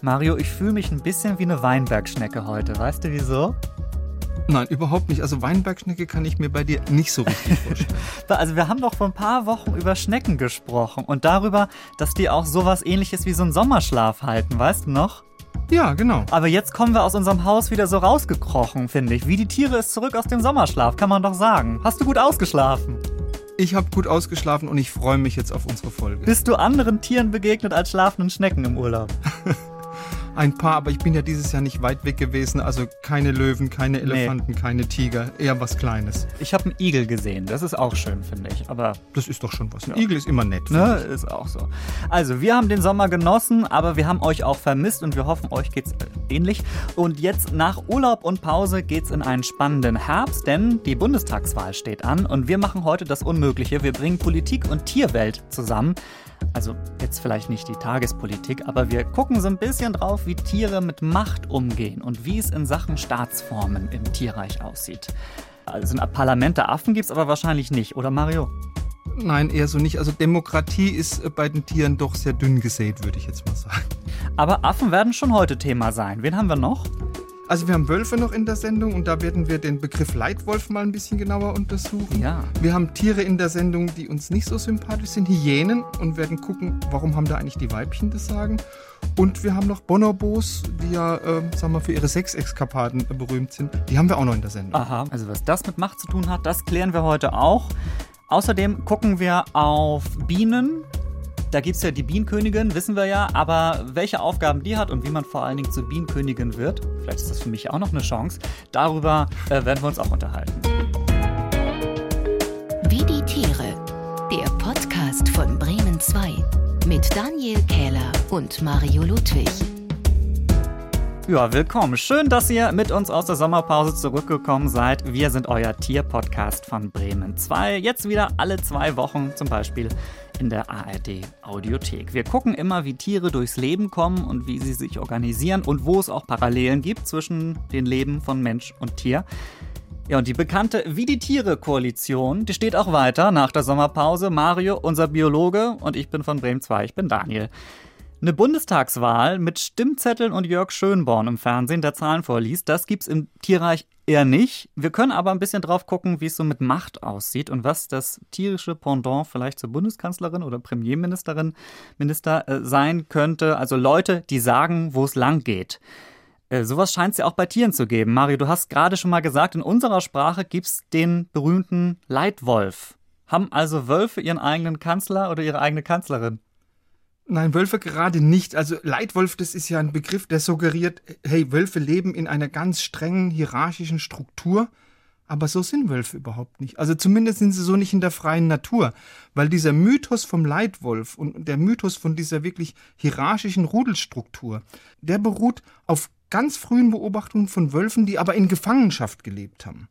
Mario, ich fühle mich ein bisschen wie eine Weinbergschnecke heute. Weißt du wieso? Nein, überhaupt nicht. Also Weinbergschnecke kann ich mir bei dir nicht so richtig vorstellen. also wir haben doch vor ein paar Wochen über Schnecken gesprochen und darüber, dass die auch sowas ähnliches wie so einen Sommerschlaf halten, weißt du noch? Ja, genau. Aber jetzt kommen wir aus unserem Haus wieder so rausgekrochen, finde ich. Wie die Tiere ist zurück aus dem Sommerschlaf, kann man doch sagen. Hast du gut ausgeschlafen? Ich habe gut ausgeschlafen und ich freue mich jetzt auf unsere Folge. Bist du anderen Tieren begegnet als schlafenden Schnecken im Urlaub? ein paar, aber ich bin ja dieses Jahr nicht weit weg gewesen. Also keine Löwen, keine Elefanten, nee. keine Tiger, eher was Kleines. Ich habe einen Igel gesehen, das ist auch schön, finde ich. Aber das ist doch schon was. Ein ja. Igel ist immer nett. Ne? Ist auch so. Also, wir haben den Sommer genossen, aber wir haben euch auch vermisst und wir hoffen, euch geht's ähnlich. Und jetzt nach Urlaub und Pause geht's in einen spannenden Herbst, denn die Bundestagswahl steht an und wir machen heute das Unmögliche. Wir bringen Politik und Tierwelt zusammen. Also jetzt vielleicht nicht die Tagespolitik, aber wir gucken so ein bisschen drauf, wie Tiere mit Macht umgehen und wie es in Sachen Staatsformen im Tierreich aussieht. Also ein Parlament der Affen gibt es aber wahrscheinlich nicht, oder Mario? Nein, eher so nicht. Also Demokratie ist äh, bei den Tieren doch sehr dünn gesät, würde ich jetzt mal sagen. Aber Affen werden schon heute Thema sein. Wen haben wir noch? Also wir haben Wölfe noch in der Sendung und da werden wir den Begriff Leitwolf mal ein bisschen genauer untersuchen. Ja. Wir haben Tiere in der Sendung, die uns nicht so sympathisch sind, Hyänen und werden gucken, warum haben da eigentlich die Weibchen das Sagen. Und wir haben noch Bonobos, die ja, äh, sagen wir, für ihre Sexexkapaden äh, berühmt sind. Die haben wir auch noch in der Sendung. Aha, also was das mit Macht zu tun hat, das klären wir heute auch. Außerdem gucken wir auf Bienen, da gibt es ja die Bienenkönigin, wissen wir ja, aber welche Aufgaben die hat und wie man vor allen Dingen zur Bienenkönigin wird, vielleicht ist das für mich auch noch eine Chance, darüber äh, werden wir uns auch unterhalten. Wie die Tiere, der Podcast von Bremen 2 mit Daniel Kähler und Mario Ludwig. Ja, willkommen. Schön, dass ihr mit uns aus der Sommerpause zurückgekommen seid. Wir sind euer Tierpodcast von Bremen 2. Jetzt wieder alle zwei Wochen zum Beispiel in der ARD Audiothek. Wir gucken immer, wie Tiere durchs Leben kommen und wie sie sich organisieren und wo es auch Parallelen gibt zwischen den Leben von Mensch und Tier. Ja, und die bekannte Wie die Tiere-Koalition, die steht auch weiter nach der Sommerpause. Mario, unser Biologe, und ich bin von Bremen 2, ich bin Daniel. Eine Bundestagswahl mit Stimmzetteln und Jörg Schönborn im Fernsehen, der Zahlen vorliest, das gibt's im Tierreich eher nicht. Wir können aber ein bisschen drauf gucken, wie es so mit Macht aussieht und was das tierische Pendant vielleicht zur Bundeskanzlerin oder Premierministerin, Minister äh, sein könnte. Also Leute, die sagen, wo es lang geht. Äh, sowas scheint es ja auch bei Tieren zu geben. Mario, du hast gerade schon mal gesagt, in unserer Sprache gibt's den berühmten Leitwolf. Haben also Wölfe ihren eigenen Kanzler oder ihre eigene Kanzlerin? Nein, Wölfe gerade nicht. Also Leitwolf, das ist ja ein Begriff, der suggeriert, hey, Wölfe leben in einer ganz strengen hierarchischen Struktur. Aber so sind Wölfe überhaupt nicht. Also zumindest sind sie so nicht in der freien Natur. Weil dieser Mythos vom Leitwolf und der Mythos von dieser wirklich hierarchischen Rudelstruktur, der beruht auf ganz frühen Beobachtungen von Wölfen, die aber in Gefangenschaft gelebt haben.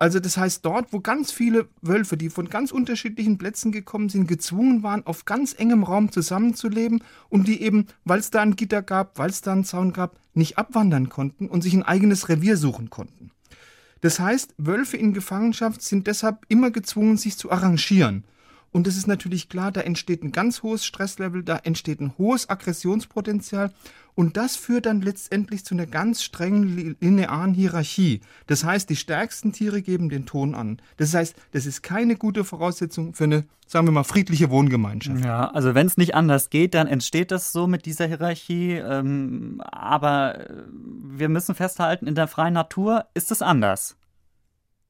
Also das heißt, dort, wo ganz viele Wölfe, die von ganz unterschiedlichen Plätzen gekommen sind, gezwungen waren, auf ganz engem Raum zusammenzuleben und die eben, weil es da ein Gitter gab, weil es da einen Zaun gab, nicht abwandern konnten und sich ein eigenes Revier suchen konnten. Das heißt, Wölfe in Gefangenschaft sind deshalb immer gezwungen, sich zu arrangieren. Und es ist natürlich klar, da entsteht ein ganz hohes Stresslevel, da entsteht ein hohes Aggressionspotenzial und das führt dann letztendlich zu einer ganz strengen linearen Hierarchie. Das heißt, die stärksten Tiere geben den Ton an. Das heißt, das ist keine gute Voraussetzung für eine, sagen wir mal, friedliche Wohngemeinschaft. Ja, also wenn es nicht anders geht, dann entsteht das so mit dieser Hierarchie. Ähm, aber äh, wir müssen festhalten, in der freien Natur ist es anders.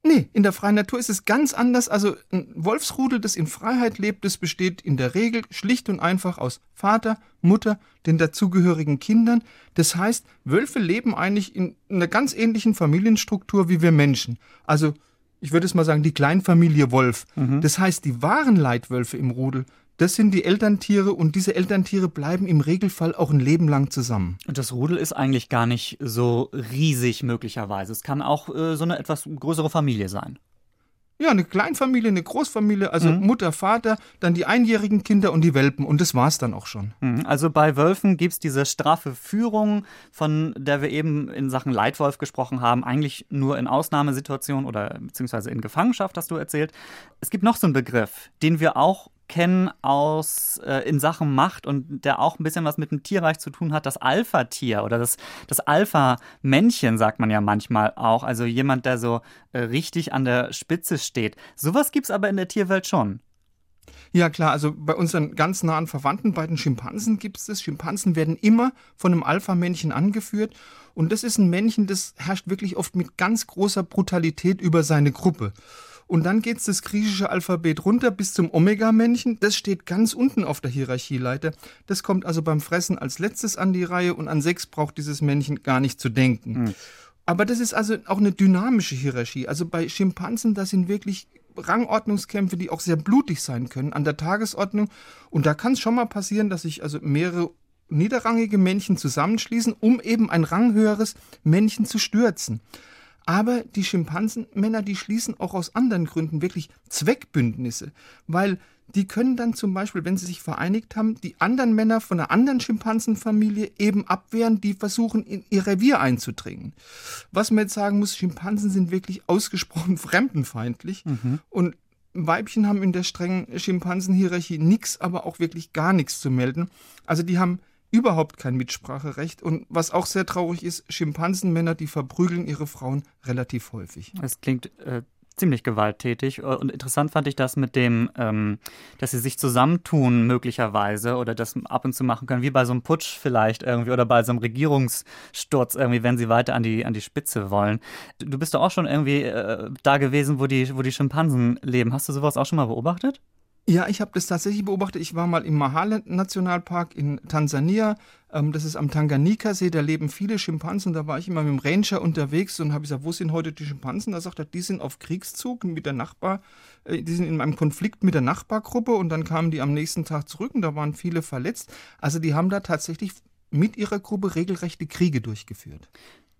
Nee, in der freien Natur ist es ganz anders. Also ein Wolfsrudel, das in Freiheit lebt, das besteht in der Regel schlicht und einfach aus Vater, Mutter, den dazugehörigen Kindern. Das heißt, Wölfe leben eigentlich in einer ganz ähnlichen Familienstruktur wie wir Menschen. Also ich würde es mal sagen, die Kleinfamilie Wolf. Mhm. Das heißt, die wahren Leitwölfe im Rudel, das sind die Elterntiere und diese Elterntiere bleiben im Regelfall auch ein Leben lang zusammen. Und das Rudel ist eigentlich gar nicht so riesig möglicherweise. Es kann auch äh, so eine etwas größere Familie sein. Ja, eine Kleinfamilie, eine Großfamilie, also mhm. Mutter, Vater, dann die einjährigen Kinder und die Welpen und das war's dann auch schon. Mhm. Also bei Wölfen gibt's diese straffe Führung, von der wir eben in Sachen Leitwolf gesprochen haben, eigentlich nur in Ausnahmesituationen oder beziehungsweise in Gefangenschaft, hast du erzählt. Es gibt noch so einen Begriff, den wir auch kennen aus äh, in Sachen Macht und der auch ein bisschen was mit dem Tierreich zu tun hat, das Alpha-Tier oder das, das Alpha-Männchen, sagt man ja manchmal auch. Also jemand, der so äh, richtig an der Spitze steht. Sowas gibt es aber in der Tierwelt schon. Ja klar, also bei unseren ganz nahen Verwandten, bei den Schimpansen gibt es das. Schimpansen werden immer von einem Alpha-Männchen angeführt. Und das ist ein Männchen, das herrscht wirklich oft mit ganz großer Brutalität über seine Gruppe. Und dann geht es das griechische Alphabet runter bis zum Omega-Männchen. Das steht ganz unten auf der Hierarchieleiter. Das kommt also beim Fressen als letztes an die Reihe und an sechs braucht dieses Männchen gar nicht zu denken. Mhm. Aber das ist also auch eine dynamische Hierarchie. Also bei Schimpansen, da sind wirklich Rangordnungskämpfe, die auch sehr blutig sein können, an der Tagesordnung. Und da kann es schon mal passieren, dass sich also mehrere niederrangige Männchen zusammenschließen, um eben ein ranghöheres Männchen zu stürzen. Aber die Schimpansenmänner, die schließen auch aus anderen Gründen wirklich Zweckbündnisse, weil die können dann zum Beispiel, wenn sie sich vereinigt haben, die anderen Männer von einer anderen Schimpansenfamilie eben abwehren, die versuchen, in ihr Revier einzudringen. Was man jetzt sagen muss, Schimpansen sind wirklich ausgesprochen fremdenfeindlich mhm. und Weibchen haben in der strengen Schimpansenhierarchie nichts, aber auch wirklich gar nichts zu melden. Also die haben überhaupt kein Mitspracherecht und was auch sehr traurig ist, Schimpansenmänner, die verprügeln ihre Frauen relativ häufig. Es klingt äh, ziemlich gewalttätig. Äh, und interessant fand ich das mit dem, ähm, dass sie sich zusammentun möglicherweise oder das ab und zu machen können, wie bei so einem Putsch vielleicht irgendwie oder bei so einem Regierungssturz irgendwie, wenn sie weiter an die, an die Spitze wollen. Du bist doch auch schon irgendwie äh, da gewesen, wo die, wo die Schimpansen leben. Hast du sowas auch schon mal beobachtet? Ja, ich habe das tatsächlich beobachtet. Ich war mal im Mahale-Nationalpark in Tansania. Ähm, das ist am Tanganika-See, da leben viele Schimpansen. Da war ich immer mit dem Ranger unterwegs und habe gesagt, wo sind heute die Schimpansen? Da sagt er, die sind auf Kriegszug mit der Nachbar, äh, die sind in einem Konflikt mit der Nachbargruppe und dann kamen die am nächsten Tag zurück und da waren viele verletzt. Also die haben da tatsächlich mit ihrer Gruppe regelrechte Kriege durchgeführt.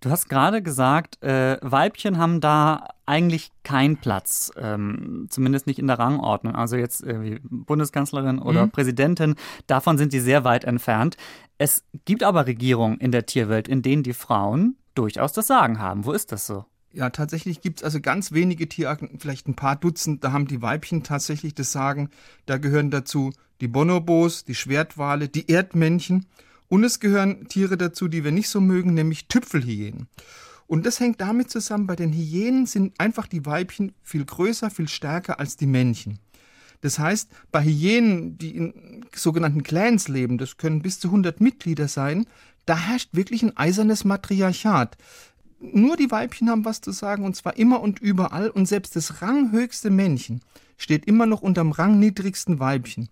Du hast gerade gesagt, äh, Weibchen haben da eigentlich keinen Platz, ähm, zumindest nicht in der Rangordnung. Also jetzt äh, Bundeskanzlerin oder mhm. Präsidentin, davon sind sie sehr weit entfernt. Es gibt aber Regierungen in der Tierwelt, in denen die Frauen durchaus das Sagen haben. Wo ist das so? Ja, tatsächlich gibt es also ganz wenige Tierarten, vielleicht ein paar Dutzend, da haben die Weibchen tatsächlich das Sagen. Da gehören dazu die Bonobos, die Schwertwale, die Erdmännchen und es gehören Tiere dazu, die wir nicht so mögen, nämlich Tüpfelhyänen. Und das hängt damit zusammen, bei den Hyänen sind einfach die Weibchen viel größer, viel stärker als die Männchen. Das heißt, bei Hyänen, die in sogenannten Clans leben, das können bis zu 100 Mitglieder sein, da herrscht wirklich ein eisernes Matriarchat. Nur die Weibchen haben was zu sagen und zwar immer und überall und selbst das ranghöchste Männchen steht immer noch unterm rangniedrigsten Weibchen.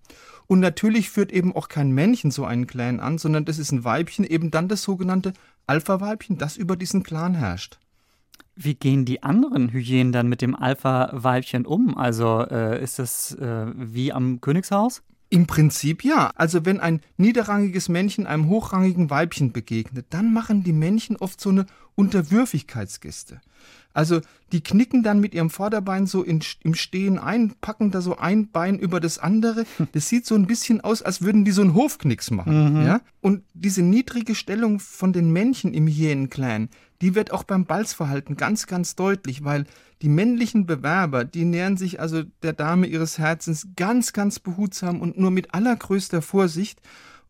Und natürlich führt eben auch kein Männchen so einen Clan an, sondern das ist ein Weibchen, eben dann das sogenannte Alpha-Weibchen, das über diesen Clan herrscht. Wie gehen die anderen Hyänen dann mit dem Alpha-Weibchen um? Also äh, ist das äh, wie am Königshaus? Im Prinzip ja. Also wenn ein niederrangiges Männchen einem hochrangigen Weibchen begegnet, dann machen die Männchen oft so eine Unterwürfigkeitsgeste. Also die knicken dann mit ihrem Vorderbein so in, im Stehen ein, packen da so ein Bein über das andere. Das sieht so ein bisschen aus, als würden die so einen Hofknicks machen. Mhm. Ja? Und diese niedrige Stellung von den Männchen im Hyänenclan, die wird auch beim Balzverhalten ganz, ganz deutlich, weil die männlichen Bewerber, die nähern sich also der Dame ihres Herzens ganz, ganz behutsam und nur mit allergrößter Vorsicht.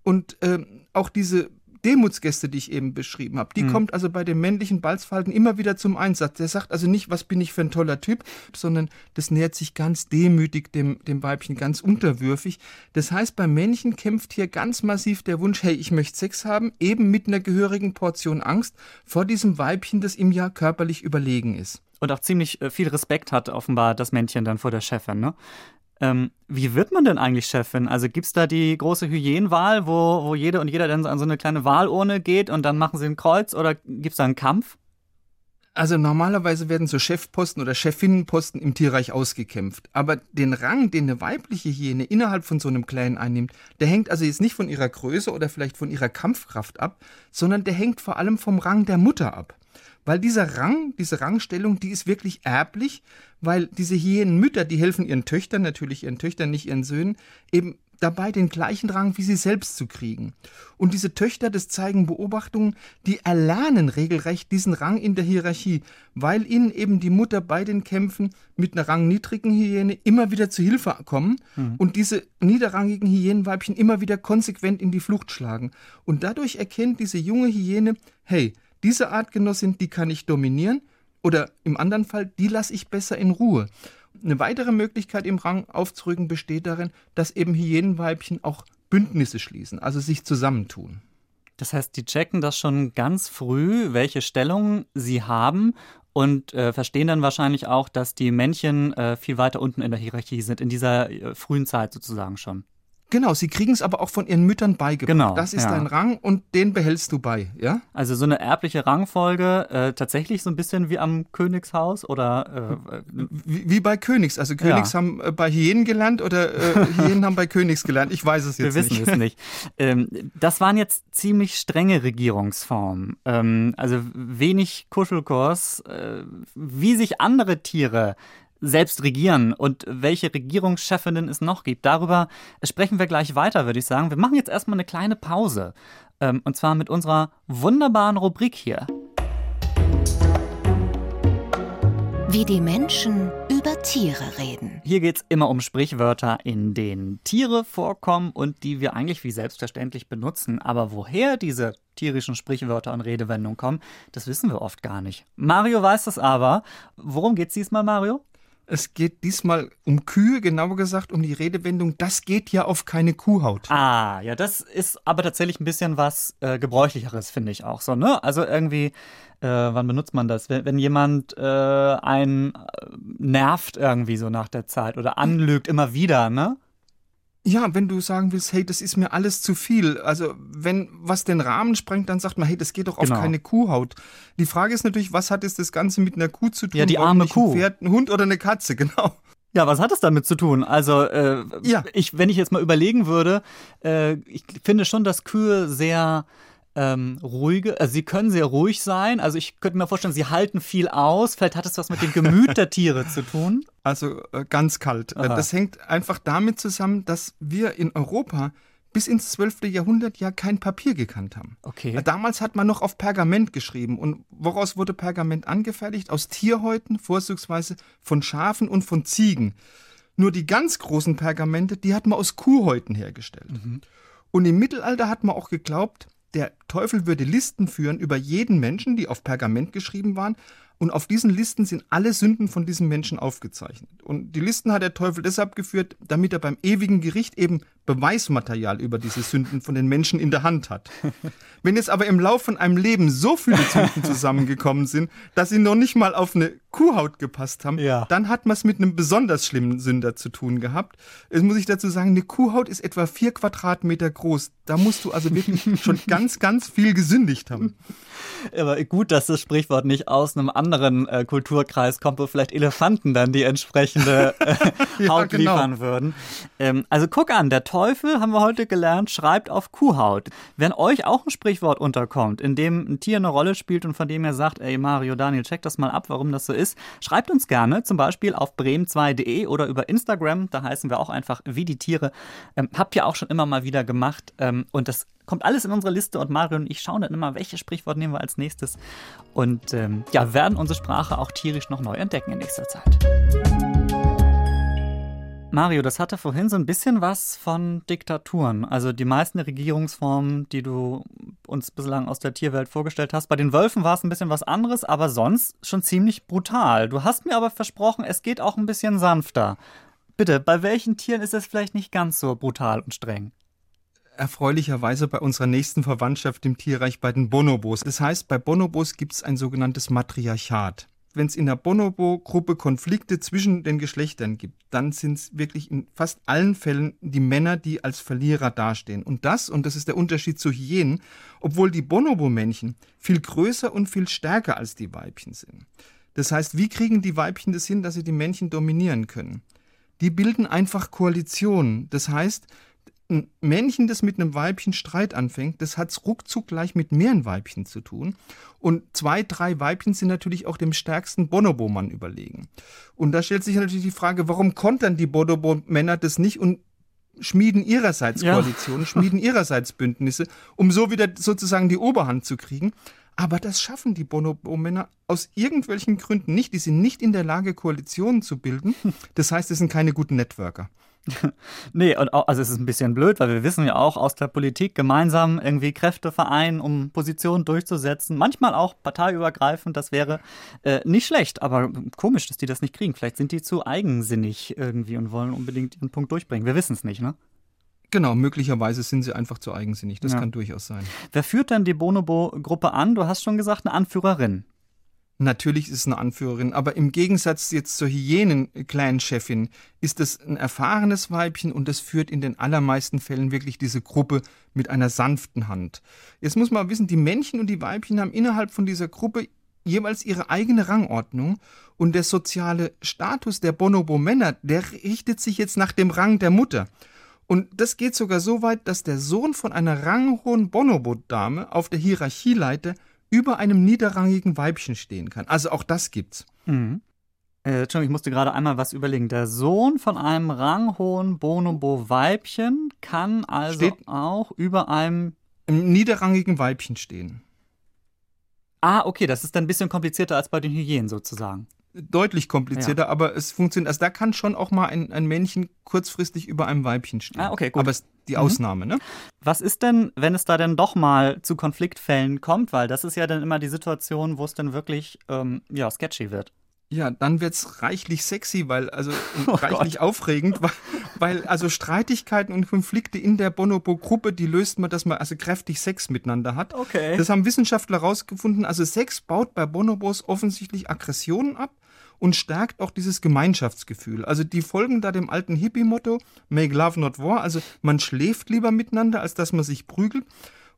Und äh, auch diese Demutsgäste, die ich eben beschrieben habe, die mhm. kommt also bei dem männlichen Balzverhalten immer wieder zum Einsatz. Der sagt also nicht, was bin ich für ein toller Typ, sondern das nähert sich ganz demütig dem, dem Weibchen, ganz unterwürfig. Das heißt, beim Männchen kämpft hier ganz massiv der Wunsch, hey, ich möchte Sex haben, eben mit einer gehörigen Portion Angst vor diesem Weibchen, das ihm ja körperlich überlegen ist. Und auch ziemlich äh, viel Respekt hat offenbar das Männchen dann vor der Chefin, ne? Ähm, wie wird man denn eigentlich Chefin? Also gibt es da die große Hyänenwahl, wo, wo jede und jeder dann an so eine kleine Wahlurne geht und dann machen sie ein Kreuz oder gibt es da einen Kampf? Also normalerweise werden so Chefposten oder Chefinnenposten im Tierreich ausgekämpft. Aber den Rang, den eine weibliche Hyäne innerhalb von so einem Clan einnimmt, der hängt also jetzt nicht von ihrer Größe oder vielleicht von ihrer Kampfkraft ab, sondern der hängt vor allem vom Rang der Mutter ab. Weil dieser Rang, diese Rangstellung, die ist wirklich erblich, weil diese Hyänenmütter, die helfen ihren Töchtern, natürlich ihren Töchtern, nicht ihren Söhnen, eben dabei den gleichen Rang wie sie selbst zu kriegen. Und diese Töchter, das zeigen Beobachtungen, die erlernen regelrecht diesen Rang in der Hierarchie, weil ihnen eben die Mutter bei den Kämpfen mit einer rangniedrigen Hyäne immer wieder zu Hilfe kommen mhm. und diese niederrangigen Hyänenweibchen immer wieder konsequent in die Flucht schlagen. Und dadurch erkennt diese junge Hyäne, hey, diese Artgenossin, die kann ich dominieren oder im anderen Fall, die lasse ich besser in Ruhe. Eine weitere Möglichkeit im Rang aufzurücken besteht darin, dass eben Hyänenweibchen auch Bündnisse schließen, also sich zusammentun. Das heißt, die checken das schon ganz früh, welche Stellung sie haben und äh, verstehen dann wahrscheinlich auch, dass die Männchen äh, viel weiter unten in der Hierarchie sind, in dieser äh, frühen Zeit sozusagen schon. Genau, sie kriegen es aber auch von ihren Müttern beigebracht. Genau, das ist ja. dein Rang und den behältst du bei, ja? Also so eine erbliche Rangfolge, äh, tatsächlich so ein bisschen wie am Königshaus oder äh, wie, wie, bei Königs. Also Königs ja. haben äh, bei Hyänen gelernt oder äh, Hyänen haben bei Königs gelernt. Ich weiß es jetzt nicht. Wir wissen es nicht. Ähm, das waren jetzt ziemlich strenge Regierungsformen. Ähm, also wenig Kuschelkurs. Äh, wie sich andere Tiere selbst regieren und welche Regierungschefinnen es noch gibt. Darüber sprechen wir gleich weiter, würde ich sagen. Wir machen jetzt erstmal eine kleine Pause. Ähm, und zwar mit unserer wunderbaren Rubrik hier. Wie die Menschen über Tiere reden. Hier geht es immer um Sprichwörter, in denen Tiere vorkommen und die wir eigentlich wie selbstverständlich benutzen. Aber woher diese tierischen Sprichwörter und Redewendungen kommen, das wissen wir oft gar nicht. Mario weiß das aber. Worum geht es diesmal, Mario? Es geht diesmal um Kühe, genauer gesagt um die Redewendung, das geht ja auf keine Kuhhaut. Ah, ja, das ist aber tatsächlich ein bisschen was äh, Gebräuchlicheres, finde ich auch so, ne? Also irgendwie, äh, wann benutzt man das? Wenn, wenn jemand äh, einen äh, nervt irgendwie so nach der Zeit oder anlügt immer wieder, ne? Ja, wenn du sagen willst, hey, das ist mir alles zu viel. Also, wenn was den Rahmen sprengt, dann sagt man, hey, das geht doch auf genau. keine Kuhhaut. Die Frage ist natürlich, was hat es das Ganze mit einer Kuh zu tun? Ja, die arme Kuh. Ein Pferd, ein Hund oder eine Katze, genau. Ja, was hat es damit zu tun? Also, äh, ja. ich, wenn ich jetzt mal überlegen würde, äh, ich finde schon, dass Kühe sehr ähm, ruhige, also sie können sehr ruhig sein. Also ich könnte mir vorstellen, sie halten viel aus. Vielleicht hat es was mit dem Gemüt der Tiere zu tun. Also äh, ganz kalt. Äh, Aha. Das hängt einfach damit zusammen, dass wir in Europa bis ins 12. Jahrhundert ja kein Papier gekannt haben. Okay. Äh, damals hat man noch auf Pergament geschrieben. Und woraus wurde Pergament angefertigt? Aus Tierhäuten, vorzugsweise von Schafen und von Ziegen. Nur die ganz großen Pergamente, die hat man aus Kuhhäuten hergestellt. Mhm. Und im Mittelalter hat man auch geglaubt, der Teufel würde Listen führen über jeden Menschen, die auf Pergament geschrieben waren, und auf diesen Listen sind alle Sünden von diesem Menschen aufgezeichnet. Und die Listen hat der Teufel deshalb geführt, damit er beim ewigen Gericht eben Beweismaterial über diese Sünden von den Menschen in der Hand hat. Wenn jetzt aber im Laufe von einem Leben so viele Sünden zusammengekommen sind, dass sie noch nicht mal auf eine Kuhhaut gepasst haben, ja. dann hat man es mit einem besonders schlimmen Sünder zu tun gehabt. Jetzt muss ich dazu sagen, eine Kuhhaut ist etwa vier Quadratmeter groß. Da musst du also wirklich schon ganz, ganz viel gesündigt haben. Aber gut, dass das Sprichwort nicht aus einem anderen äh, Kulturkreis kommt, wo vielleicht Elefanten dann die entsprechende äh, Haut ja, genau. liefern würden. Ähm, also guck an, der Teufel, haben wir heute gelernt, schreibt auf Kuhhaut. Wenn euch auch ein Sprichwort unterkommt, in dem ein Tier eine Rolle spielt und von dem ihr sagt, ey Mario, Daniel, check das mal ab, warum das so ist, schreibt uns gerne, zum Beispiel auf bremen2.de oder über Instagram, da heißen wir auch einfach wie die Tiere. Ähm, habt ihr auch schon immer mal wieder gemacht ähm, und das kommt alles in unsere Liste und Mario und ich schauen dann immer, welches Sprichwort nehmen wir als nächstes und ähm, ja, werden unsere Sprache auch tierisch noch neu entdecken in nächster Zeit. Mario, das hatte vorhin so ein bisschen was von Diktaturen. Also die meisten Regierungsformen, die du uns bislang aus der Tierwelt vorgestellt hast. Bei den Wölfen war es ein bisschen was anderes, aber sonst schon ziemlich brutal. Du hast mir aber versprochen, es geht auch ein bisschen sanfter. Bitte, bei welchen Tieren ist es vielleicht nicht ganz so brutal und streng? erfreulicherweise bei unserer nächsten Verwandtschaft im Tierreich bei den Bonobos. Das heißt, bei Bonobos gibt es ein sogenanntes Matriarchat. Wenn es in der Bonobo-Gruppe Konflikte zwischen den Geschlechtern gibt, dann sind es wirklich in fast allen Fällen die Männer, die als Verlierer dastehen. Und das, und das ist der Unterschied zu Hyänen, obwohl die Bonobo-Männchen viel größer und viel stärker als die Weibchen sind. Das heißt, wie kriegen die Weibchen das hin, dass sie die Männchen dominieren können? Die bilden einfach Koalitionen. Das heißt, ein Männchen, das mit einem Weibchen Streit anfängt, das hat ruckzuck gleich mit mehreren Weibchen zu tun. Und zwei, drei Weibchen sind natürlich auch dem stärksten Bonobo-Mann überlegen. Und da stellt sich natürlich die Frage, warum kontern die Bonobo-Männer das nicht und schmieden ihrerseits Ja. Koalitionen, schmieden ihrerseits Bündnisse, um so wieder sozusagen die Oberhand zu kriegen. Aber das schaffen die Bonobo-Männer aus irgendwelchen Gründen nicht. Die sind nicht in der Lage, Koalitionen zu bilden. Das heißt, es sind keine guten Networker. Nee, und auch, also es ist ein bisschen blöd, weil wir wissen ja auch aus der Politik gemeinsam irgendwie Kräfte vereinen, um Positionen durchzusetzen. Manchmal auch parteiübergreifend, das wäre äh, nicht schlecht, aber komisch, dass die das nicht kriegen. Vielleicht sind die zu eigensinnig irgendwie und wollen unbedingt ihren Punkt durchbringen. Wir wissen es nicht, ne? Genau, möglicherweise sind sie einfach zu eigensinnig. Das Ja. kann durchaus sein. Wer führt denn die Bonobo-Gruppe an? Du hast schon gesagt, eine Anführerin. Natürlich ist es eine Anführerin, aber im Gegensatz jetzt zur Hyänen-Clan-Chefin ist es ein erfahrenes Weibchen und das führt in den allermeisten Fällen wirklich diese Gruppe mit einer sanften Hand. Jetzt muss man wissen, die Männchen und die Weibchen haben innerhalb von dieser Gruppe jeweils ihre eigene Rangordnung und der soziale Status der Bonobo-Männer, der richtet sich jetzt nach dem Rang der Mutter. Und das geht sogar so weit, dass der Sohn von einer ranghohen Bonobo-Dame auf der Hierarchieleiter über einem niederrangigen Weibchen stehen kann. Also auch das gibt's. Mhm. Äh, Entschuldigung, ich musste gerade einmal was überlegen. Der Sohn von einem ranghohen Bonobo-Weibchen kann also Steht- auch über einem. Im niederrangigen Weibchen stehen. Ah, okay, das ist dann ein bisschen komplizierter als bei den Hyänen sozusagen. Deutlich komplizierter, aber es funktioniert. Also da kann schon auch mal ein, ein Männchen kurzfristig über einem Weibchen stehen. Ah, okay, gut. Aber es ist die Mhm. Ausnahme, ne? Was ist denn, wenn es da denn doch mal zu Konfliktfällen kommt? Weil das ist ja dann immer die Situation, wo es dann wirklich ähm, ja, sketchy wird. Ja, dann wird's reichlich sexy, weil, also Oh reichlich aufregend, weil, weil also Streitigkeiten und Konflikte in der Bonobo-Gruppe, die löst man, dass man also kräftig Sex miteinander hat. Okay. Das haben Wissenschaftler herausgefunden. Also Sex baut bei Bonobos offensichtlich Aggressionen ab und stärkt auch dieses Gemeinschaftsgefühl. Also die folgen da dem alten Hippie-Motto, make love not war. Also man schläft lieber miteinander, als dass man sich prügelt.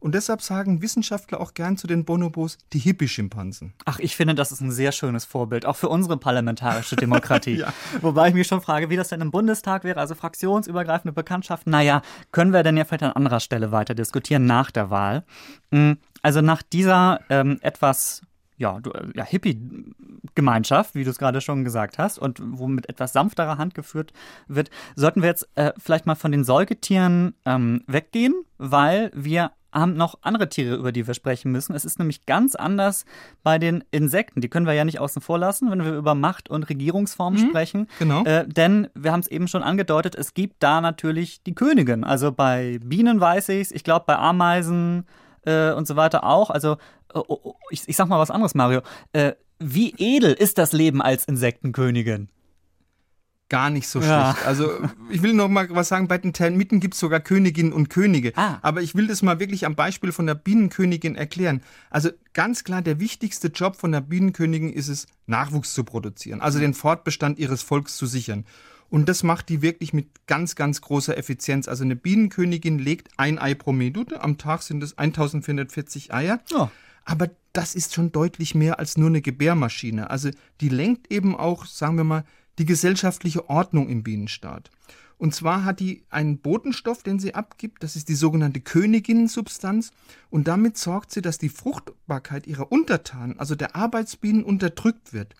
Und deshalb sagen Wissenschaftler auch gern zu den Bonobos die Hippie-Schimpansen. Ach, ich finde, das ist ein sehr schönes Vorbild, auch für unsere parlamentarische Demokratie. Ja. Wobei ich mich schon frage, wie das denn im Bundestag wäre, also fraktionsübergreifende Bekanntschaft. Naja, können wir denn ja vielleicht an anderer Stelle weiter diskutieren nach der Wahl. Mm, Also nach dieser ähm, etwas ja, äh, ja, Hippie-Gemeinschaft, wie du es gerade schon gesagt hast, und wo mit etwas sanfterer Hand geführt wird, sollten wir jetzt äh, vielleicht mal von den Säugetieren ähm, weggehen, weil wir haben noch andere Tiere, über die wir sprechen müssen. Es ist nämlich ganz anders bei den Insekten. Die können wir ja nicht außen vor lassen, wenn wir über Macht und Regierungsform sprechen. genau. Äh, denn wir haben es eben schon angedeutet, es gibt da natürlich die Königin. Also bei Bienen weiß ich es, ich glaube bei Ameisen äh, und so weiter auch. Also oh, oh, oh, ich, ich sag mal was anderes, Mario. Äh, wie edel ist das Leben als Insektenkönigin? Gar nicht so Ja. schlecht. Also ich will noch mal was sagen, bei den Termiten gibt es sogar Königinnen und Könige. Ah. Aber ich will das mal wirklich am Beispiel von der Bienenkönigin erklären. Also ganz klar, der wichtigste Job von der Bienenkönigin ist es, Nachwuchs zu produzieren, also den Fortbestand ihres Volks zu sichern. Und das macht die wirklich mit ganz, ganz großer Effizienz. Also eine Bienenkönigin legt ein Ei pro Minute. Am Tag sind es 1440 Eier. Ja. Aber das ist schon deutlich mehr als nur eine Gebärmaschine. Also die lenkt eben auch, sagen wir mal, die gesellschaftliche Ordnung im Bienenstaat. Und zwar hat die einen Botenstoff, den sie abgibt, das ist die sogenannte Königinnensubstanz. Und damit sorgt sie, dass die Fruchtbarkeit ihrer Untertanen, also der Arbeitsbienen, unterdrückt wird.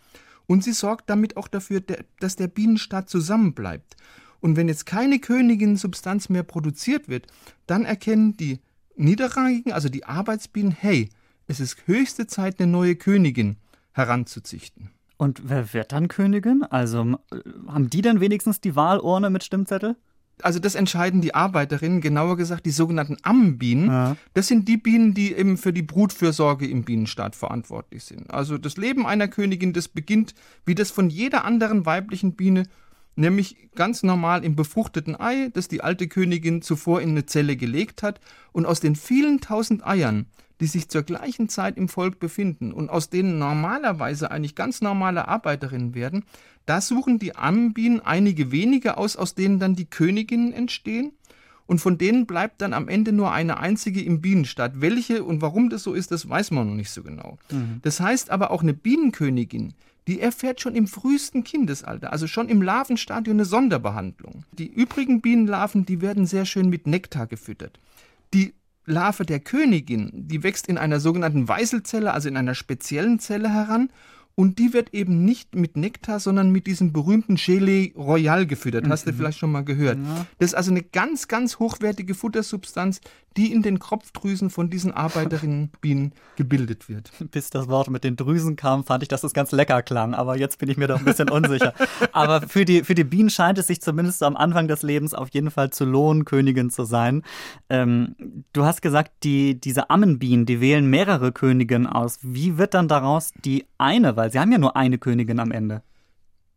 Und sie sorgt damit auch dafür, dass der Bienenstaat zusammenbleibt. Und wenn jetzt keine Königinnensubstanz mehr produziert wird, dann erkennen die Niederrangigen, also die Arbeitsbienen, hey, es ist höchste Zeit, eine neue Königin heranzuzüchten. Und wer wird dann Königin? Also haben die denn wenigstens die Wahlurne mit Stimmzettel? Also das entscheiden die Arbeiterinnen, genauer gesagt die sogenannten Ammenbienen. Ja. Das sind die Bienen, die eben für die Brutfürsorge im Bienenstaat verantwortlich sind. Also das Leben einer Königin, das beginnt wie das von jeder anderen weiblichen Biene, nämlich ganz normal im befruchteten Ei, das die alte Königin zuvor in eine Zelle gelegt hat. Und aus den vielen tausend Eiern, die sich zur gleichen Zeit im Volk befinden und aus denen normalerweise eigentlich ganz normale Arbeiterinnen werden, da suchen die Ammenbienen einige wenige aus, aus denen dann die Königinnen entstehen. Und von denen bleibt dann am Ende nur eine einzige im Bienenstaat. Welche und warum das so ist, das weiß man noch nicht so genau. Das heißt aber auch eine Bienenkönigin, die erfährt schon im frühesten Kindesalter, also schon im Larvenstadium eine Sonderbehandlung. Die übrigen Bienenlarven, die werden sehr schön mit Nektar gefüttert. Die Larve der Königin, die wächst in einer sogenannten Weißelzelle, also in einer speziellen Zelle heran. Und die wird eben nicht mit Nektar, sondern mit diesem berühmten Gelee Royal gefüttert. Hast du vielleicht schon mal gehört. Das ist also eine ganz, ganz hochwertige Futtersubstanz, die in den Kropfdrüsen von diesen Arbeiterinnenbienen gebildet wird. Bis das Wort mit den Drüsen kam, fand ich, dass es ganz lecker klang. Aber jetzt bin ich mir doch ein bisschen unsicher. Aber für die, für die Bienen scheint es sich zumindest am Anfang des Lebens auf jeden Fall zu lohnen, Königin zu sein. Ähm, du hast gesagt, die, diese Ammenbienen, die wählen mehrere Königinnen aus. Wie wird dann daraus die eine? Weil sie haben ja nur eine Königin am Ende.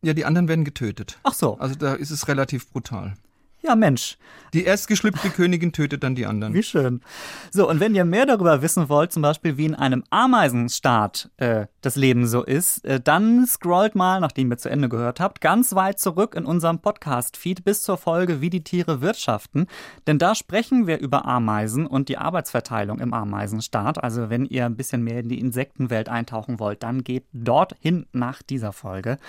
Ja, die anderen werden getötet. Ach so. Also da ist es relativ brutal. Ja, Mensch. Die erstgeschlüpfte Königin tötet dann die anderen. Wie schön. So, und wenn ihr mehr darüber wissen wollt, zum Beispiel wie in einem Ameisenstaat äh, das Leben so ist, äh, dann scrollt mal, nachdem ihr zu Ende gehört habt, ganz weit zurück in unserem Podcast-Feed bis zur Folge Wie die Tiere wirtschaften. Denn da sprechen wir über Ameisen und die Arbeitsverteilung im Ameisenstaat. Also wenn ihr ein bisschen mehr in die Insektenwelt eintauchen wollt, dann geht dorthin nach dieser Folge.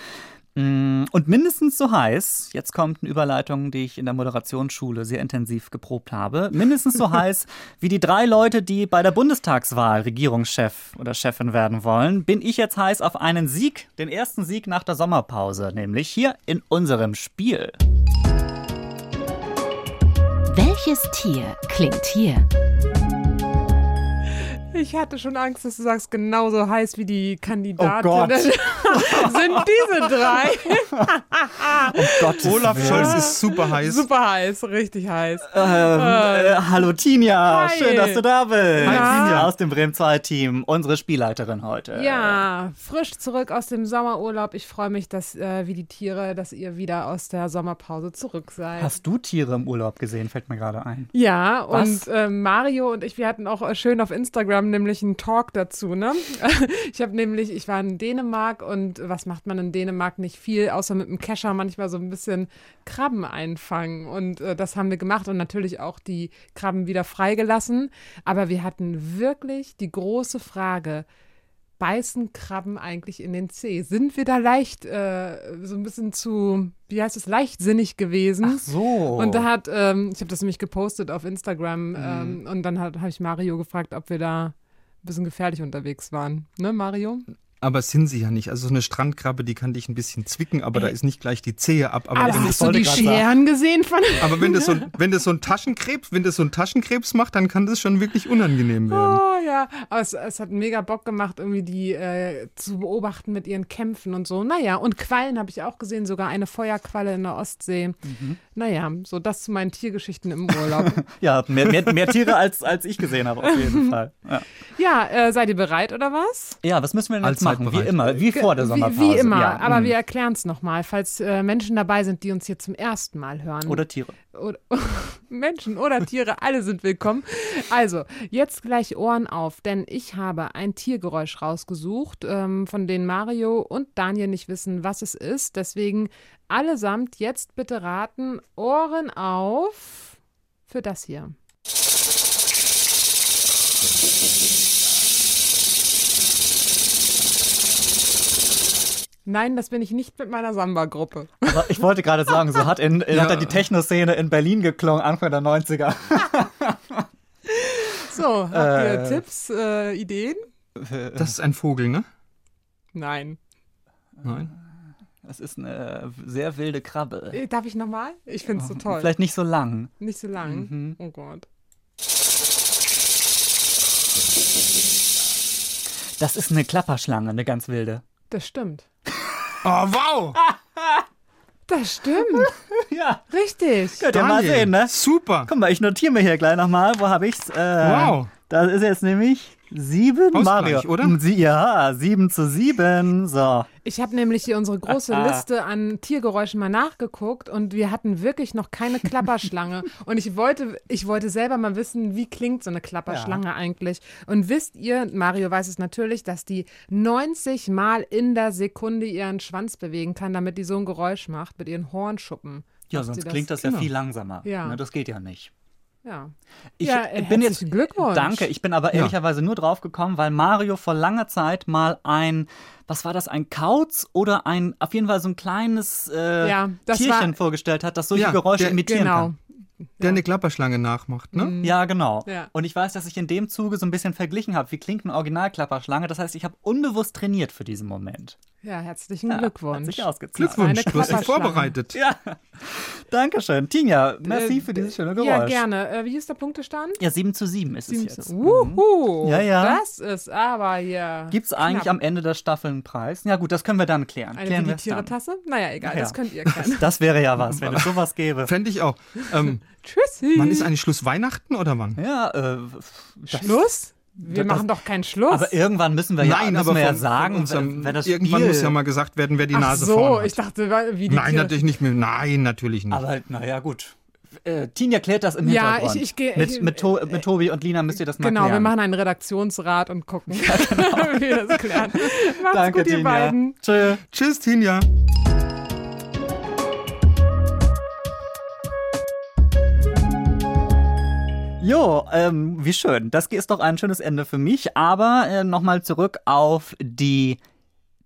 Mm, Und mindestens so heiß, jetzt kommt eine Überleitung, die ich in der Moderationsschule sehr intensiv geprobt habe, mindestens so heiß wie die drei Leute, die bei der Bundestagswahl Regierungschef oder Chefin werden wollen, bin ich jetzt heiß auf einen Sieg, den ersten Sieg nach der Sommerpause, nämlich hier in unserem Spiel. Welches Tier klingt hier? Ich hatte schon Angst, dass du sagst, genauso heiß wie die Oh Kandidatinnen sind diese drei. Gottes Olaf Willen. Scholz ist super heiß. Super heiß, richtig heiß. Ähm, äh, hallo Tinja, Hi. schön, dass du da bist. Hi, Tinja aus dem Bremen 2 Team, unsere Spielleiterin heute. Ja, frisch zurück aus dem Sommerurlaub. Ich freue mich, dass äh, wie die Tiere, dass ihr wieder aus der Sommerpause zurück seid. Hast du Tiere im Urlaub gesehen, fällt mir gerade ein. Ja, Was? und äh, Mario und ich, wir hatten auch äh, schön auf Instagram nämlich einen Talk dazu, ne? Ich habe nämlich, ich war in Dänemark und was macht man in Dänemark nicht viel, außer mit dem Kescher manchmal so ein bisschen Krabben einfangen. Und äh, das haben wir gemacht und natürlich auch die Krabben wieder freigelassen. Aber wir hatten wirklich die große Frage, beißen Krabben eigentlich in den Zeh? Sind wir da leicht, äh, so ein bisschen zu, wie heißt es, leichtsinnig gewesen? Ach so. Und da hat, ähm, ich habe das nämlich gepostet auf Instagram Mhm. ähm, und dann habe ich Mario gefragt, ob wir da ein bisschen gefährlich unterwegs waren. Ne, Mario? Aber sind sie ja nicht. Also so eine Strandkrabbe, die kann dich ein bisschen zwicken, aber da ist nicht gleich die Zehe ab. Aber, Aber wenn, hast du die. Scheren gesehen von. aber wenn, das so, ein- wenn das so ein Taschenkrebs, wenn das so ein Taschenkrebs macht, dann kann das schon wirklich unangenehm werden. Oh ja, aber es, es hat mega Bock gemacht, irgendwie die äh, zu beobachten mit ihren Kämpfen und so. Naja, und Quallen habe ich auch gesehen, sogar eine Feuerqualle in der Ostsee. Mhm. Naja, so das zu meinen Tiergeschichten im Urlaub. Ja, mehr, mehr, mehr Tiere als, als ich gesehen habe, auf jeden Fall. Ja, ja, äh, seid ihr bereit oder was? ja was müssen wir denn jetzt Allzeit machen? Wie immer, wie vor der Wie- Sommerpause. Wie immer, Ja, aber mm. wir erklären es nochmal, falls äh, Menschen dabei sind, die uns hier zum ersten Mal hören. Oder Tiere. oder Menschen oder Tiere, alle sind willkommen. Also, jetzt gleich Ohren auf, denn ich habe ein Tiergeräusch rausgesucht, ähm, von denen Mario und Daniel nicht wissen, was es ist. Deswegen allesamt jetzt bitte raten, Ohren auf für das hier. Nein, das bin ich nicht mit meiner Samba-Gruppe. Ich wollte gerade sagen, so hat, in, hat er die Techno-Szene in Berlin geklungen, Anfang der 90er. So, habt ihr Äh. Tipps, äh, Ideen? Das ist ein Vogel, ne? Nein. Nein. Das ist eine sehr wilde Krabbe. Äh, Darf ich nochmal? Ich finde es so toll. Vielleicht nicht so lang. Nicht so lang. Mhm. Oh Gott. Das ist eine Klapperschlange, eine ganz wilde. Das stimmt. Oh, wow! Das stimmt. Ja, Richtig. könnt ihr mal Daniel, sehen, ne? Super! Guck mal, ich notiere mir hier gleich nochmal. Wo habe ich's? Äh, Wow. Da ist jetzt nämlich sieben Mario. oder? Sie, ja, sieben zu sieben. So. Ich habe nämlich hier unsere große Liste an Tiergeräuschen mal nachgeguckt und wir hatten wirklich noch keine Klapperschlange. und ich wollte, ich wollte selber mal wissen, wie klingt so eine Klapperschlange eigentlich. Und wisst ihr, Mario weiß es natürlich, dass die 90 Mal in der Sekunde ihren Schwanz bewegen kann, damit die so ein Geräusch macht mit ihren Hornschuppen. Ja, Macht sonst sie klingt das ja Genau. viel langsamer. Ja. Ne, das geht ja nicht. Ja. Ich Ja, äh, bin jetzt Glückwunsch. Danke, ich bin aber Ja. ehrlicherweise nur drauf gekommen, weil Mario vor langer Zeit mal ein, was war das, ein Kauz oder ein, auf jeden Fall so ein kleines äh, Ja, Tierchen war- vorgestellt hat, das solche Ja, Geräusche der- imitieren Genau. kann. Der eine Klapperschlange nachmacht, ne? Ja, genau. Ja. Und ich weiß, dass ich in dem Zuge so ein bisschen verglichen habe. Wie klingt eine Originalklapperschlange? Das heißt, ich habe unbewusst trainiert für diesen Moment. Ja, herzlichen Ja, Hat Glückwunsch. sich ausgezahlt. Glückwunsch, du hast dich Klapperschlange. vorbereitet. Ja. Dankeschön. Tinja, merci Äh, für dieses schöne Geräusch. Ja, gerne. Äh, wie ist der Punktestand? Ja, 7 zu 7 ist es Sieben jetzt. zu- Wuhu! Ja, ja. Das ist aber hier. Gibt es eigentlich am Ende der Staffel einen Preis? Ja gut, das können wir dann klären. Eine klären es. Meditieretasse? Naja, egal, Ja. das könnt ihr kennen. Das wäre ja was, wenn es sowas gäbe. Fände ich auch. Ähm, Tschüssi. wann ist eigentlich Schluss Weihnachten oder wann? Ja, äh, Schluss? Wir Das- machen doch keinen Schluss. aber irgendwann müssen wir ja, Nein, müssen aber wir ja von, sagen, von unserem, wenn, das irgendwann Spiel, muss ja mal gesagt werden, wer die Ach Nase so, vorn hat. ich dachte, wie die Nein, Tiere- natürlich nicht mehr. Nein, natürlich nicht. Aber naja, gut. Äh, Tinja klärt das im Ja, Hintergrund. ich- ich geh- mit, ich- mit, to mit Tobi und Lina müsst ihr das mal Genau, wir klären. machen einen Redaktionsrat und gucken, wie wir das klären. Macht's Danke, gut, ihr Tinja. beiden. Tschö. Tschüss, Tinja. Jo, ähm, wie schön. Das ist doch ein schönes Ende für mich. Aber äh, nochmal zurück auf die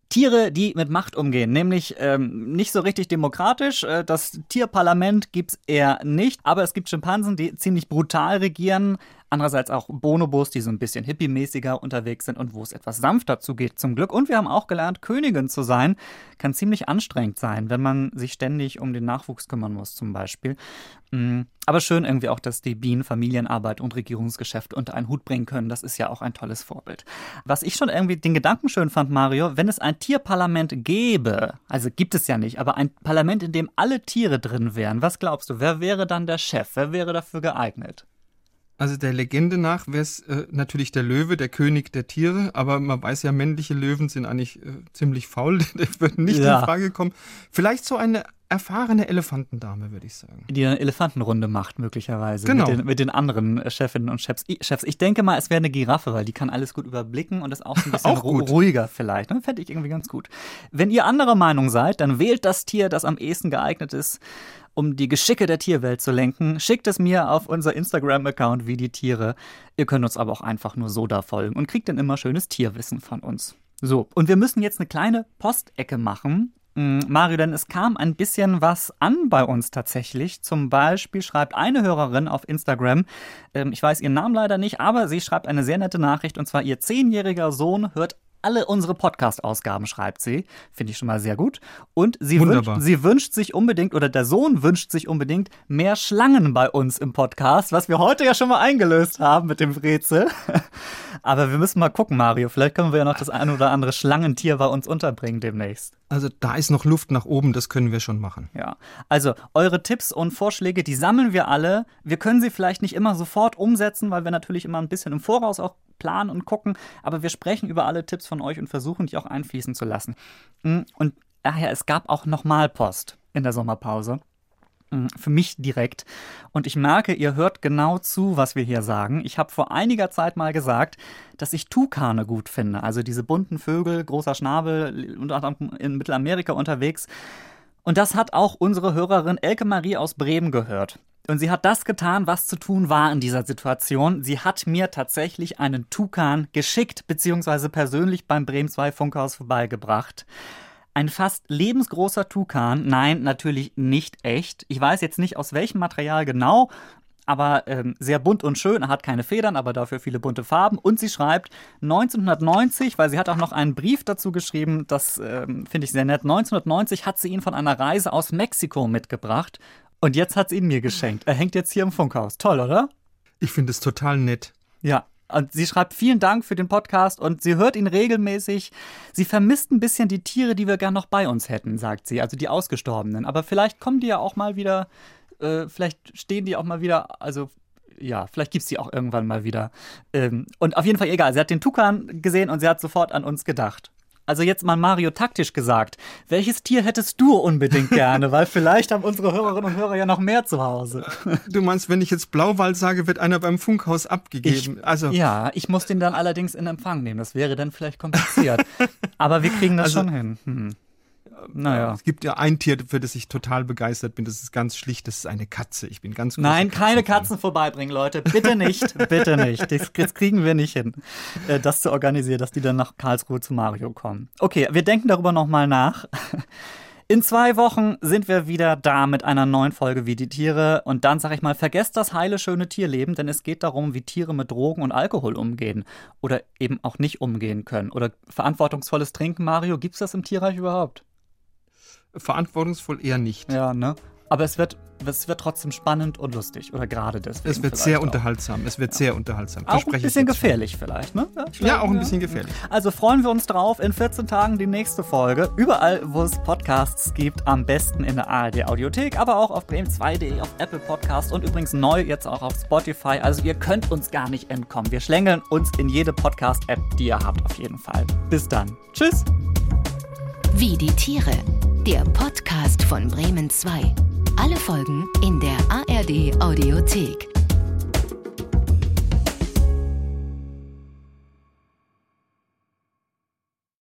Tiere, die mit Macht umgehen, nämlich ähm, nicht so richtig demokratisch. Äh, das Tierparlament gibt's eher nicht, aber es gibt Schimpansen, die ziemlich brutal regieren. Andererseits auch Bonobos, die so ein bisschen hippie-mäßiger unterwegs sind und wo es etwas sanfter zugeht, zum Glück. Und wir haben auch gelernt, Königin zu sein, kann ziemlich anstrengend sein, wenn man sich ständig um den Nachwuchs kümmern muss, zum Beispiel. Mm, Aber schön irgendwie auch, dass die Bienen Familienarbeit und Regierungsgeschäft unter einen Hut bringen können. Das ist ja auch ein tolles Vorbild. Was ich schon irgendwie den Gedanken schön fand, Mario, wenn es ein Tierparlament gäbe, also gibt es ja nicht, aber ein Parlament, in dem alle Tiere drin wären, was glaubst du, wer wäre dann der Chef? Wer wäre dafür geeignet? Also der Legende nach wäre es äh, natürlich der Löwe, der König der Tiere, aber man weiß ja, männliche Löwen sind eigentlich äh, ziemlich faul, die würden nicht Ja. in Frage kommen. Vielleicht so eine erfahrene Elefantendame, würde ich sagen. Die eine Elefantenrunde macht, möglicherweise. Genau. Mit den, mit den anderen äh, Chefinnen und Chefs. Ich, Chefs. ich denke mal, es wäre eine Giraffe, weil die kann alles gut überblicken und ist auch ein bisschen Auch ru ruhiger vielleicht. Ne? Fände ich irgendwie ganz gut. Wenn ihr anderer Meinung seid, dann wählt das Tier, das am ehesten geeignet ist, um die Geschicke der Tierwelt zu lenken. Schickt es mir auf unser Instagram-Account wie die Tiere. Ihr könnt uns aber auch einfach nur so da folgen und kriegt dann immer schönes Tierwissen von uns. So, und wir müssen jetzt eine kleine Postecke machen. Mm, Mario, denn es kam ein bisschen was an bei uns tatsächlich. Zum Beispiel schreibt eine Hörerin auf Instagram, ähm, ich weiß ihren Namen leider nicht, aber sie schreibt eine sehr nette Nachricht und zwar ihr zehnjähriger Sohn hört alle unsere Podcast-Ausgaben, schreibt sie. Finde ich schon mal sehr gut. Und sie wünscht, sie wünscht sich unbedingt, oder der Sohn wünscht sich unbedingt mehr Schlangen bei uns im Podcast, was wir heute ja schon mal eingelöst haben mit dem Rätsel. Aber wir müssen mal gucken, Mario. Vielleicht können wir ja noch das ein oder andere Schlangentier bei uns unterbringen demnächst. Also da ist noch Luft nach oben, das können wir schon machen. Ja, also eure Tipps und Vorschläge, die sammeln wir alle. Wir können sie vielleicht nicht immer sofort umsetzen, weil wir natürlich immer ein bisschen im Voraus auch planen und gucken, aber wir sprechen über alle Tipps von euch und versuchen die auch einfließen zu lassen. Mm, Und daher, es gab auch nochmal Post in der Sommerpause. Mm, Für mich direkt. Und ich merke, ihr hört genau zu, was wir hier sagen. Ich habe vor einiger Zeit mal gesagt, dass ich Tukane gut finde. Also diese bunten Vögel, großer Schnabel, unter anderem in Mittelamerika unterwegs. Und das hat auch unsere Hörerin Elke Marie aus Bremen gehört. Und sie hat das getan, was zu tun war in dieser Situation. Sie hat mir tatsächlich einen Tukan geschickt, beziehungsweise persönlich beim Bremen 2 Funkhaus vorbeigebracht. Ein fast lebensgroßer Tukan. Nein, natürlich nicht echt. Ich weiß jetzt nicht, aus welchem Material genau, aber ähm, sehr bunt und schön. Er hat keine Federn, aber dafür viele bunte Farben. Und sie schreibt 1990, weil sie hat auch noch einen Brief dazu geschrieben, das ähm, finde ich sehr nett. 1990 hat sie ihn von einer Reise aus Mexiko mitgebracht. Und jetzt hat sie ihn mir geschenkt. Er hängt jetzt hier im Funkhaus. Toll, oder? Ich finde es total nett. Ja. Und sie schreibt vielen Dank für den Podcast und sie hört ihn regelmäßig. Sie vermisst ein bisschen die Tiere, die wir gern noch bei uns hätten, sagt sie, also die Ausgestorbenen. Aber vielleicht kommen die ja auch mal wieder, äh, vielleicht stehen die auch mal wieder, also ja, vielleicht gibt's die auch irgendwann mal wieder. Ähm, und auf jeden Fall egal, sie hat den Tukan gesehen und sie hat sofort an uns gedacht. Also jetzt mal Mario taktisch gesagt. Welches Tier hättest du unbedingt gerne? Weil vielleicht haben unsere Hörerinnen und Hörer ja noch mehr zu Hause. Du meinst, wenn ich jetzt Blauwald sage, wird einer beim Funkhaus abgegeben. also Ja, ich muss den dann allerdings in Empfang nehmen. Das wäre dann vielleicht kompliziert. Aber wir kriegen das Also- schon hin. Hm. Naja. es gibt ja ein Tier, für das ich total begeistert bin. Das ist ganz schlicht. Das ist eine Katze. Ich bin ganz Nein, keine. Katzen vorbeibringen, Leute. Bitte nicht. Bitte nicht. Das, das kriegen wir nicht hin, äh, das zu organisieren, dass die dann nach Karlsruhe zu Mario kommen. Okay, wir denken darüber nochmal nach. In zwei Wochen sind wir wieder da mit einer neuen Folge wie die Tiere. Und dann sage ich mal, vergesst das heile, schöne Tierleben, denn es geht darum, wie Tiere mit Drogen und Alkohol umgehen. Oder eben auch nicht umgehen können. Oder verantwortungsvolles Trinken, Mario, gibt es das im Tierreich überhaupt? Verantwortungsvoll eher nicht. Ja, ne? Aber es wird, es wird trotzdem spannend und lustig. Oder gerade deswegen. Es wird vielleicht sehr auch. unterhaltsam. Es wird sehr unterhaltsam. Auch ein bisschen jetzt schon. gefährlich vielleicht, ne? Ja, auch ein bisschen gefährlich. Also freuen wir uns drauf. In 14 Tagen die nächste Folge. Überall, wo es Podcasts gibt. Am besten in der ARD Audiothek, aber auch auf bremen2.de, auf Apple Podcast und übrigens neu jetzt auch auf Spotify. Also ihr könnt uns gar nicht entkommen. Wir schlängeln uns in jede Podcast-App, die ihr habt, auf jeden Fall. Bis dann. Tschüss. Wie die Tiere. Der Podcast von Bremen 2. Alle Folgen in der ARD Audiothek.